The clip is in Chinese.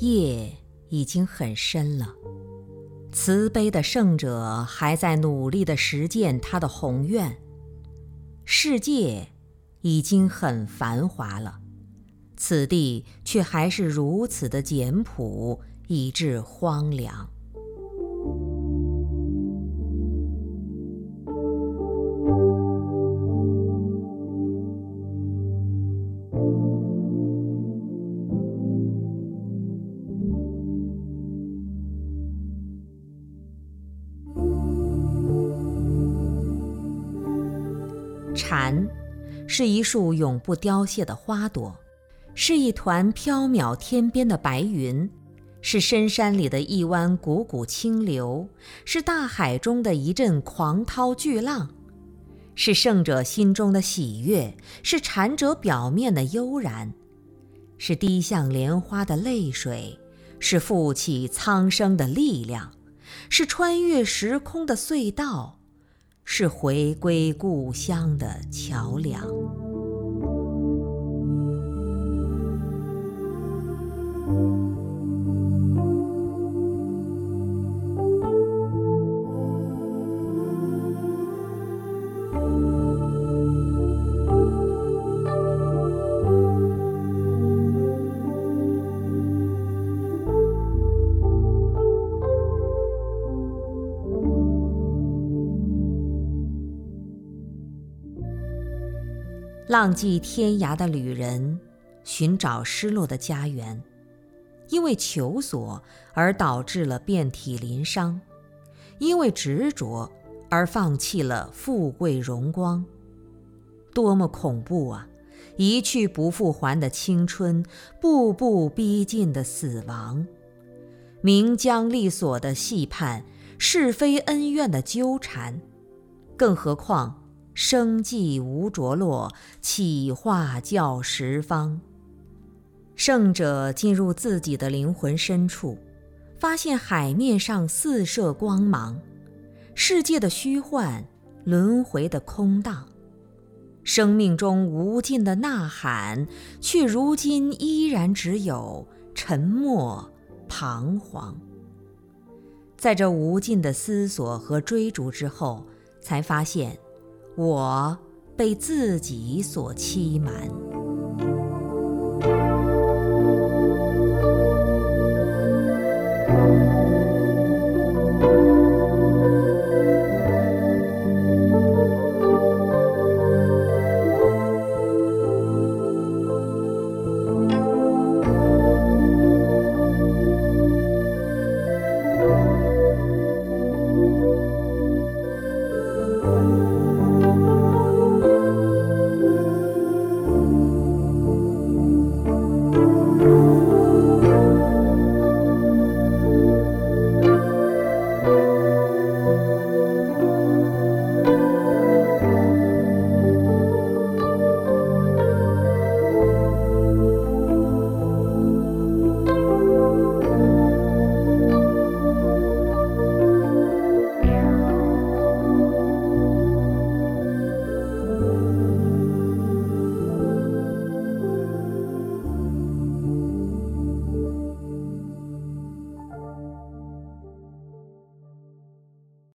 夜已经很深了，慈悲的圣者还在努力地实践他的宏愿。世界已经很繁华了，此地却还是如此的简朴，以致荒凉。蝉，是一束永不凋谢的花朵，是一团飘渺天边的白云，是深山里的一湾汩汩清流，是大海中的一阵狂涛巨浪，是圣者心中的喜悦，是禅者表面的悠然，是滴向莲花的泪水，是负起苍生的力量，是穿越时空的隧道。是回归故乡的桥梁。浪迹天涯的旅人，寻找失落的家园，因为求索而导致了遍体鳞伤，因为执着而放弃了富贵荣光。多么恐怖啊！一去不复还的青春，步步逼近的死亡，名缰利锁的戏盼，是非恩怨的纠缠，更何况……生计无着落，起化教十方。圣者进入自己的灵魂深处，发现海面上四射光芒，世界的虚幻，轮回的空荡，生命中无尽的呐喊，却如今依然只有沉默、彷徨。在这无尽的思索和追逐之后，才发现。我被自己所欺瞒。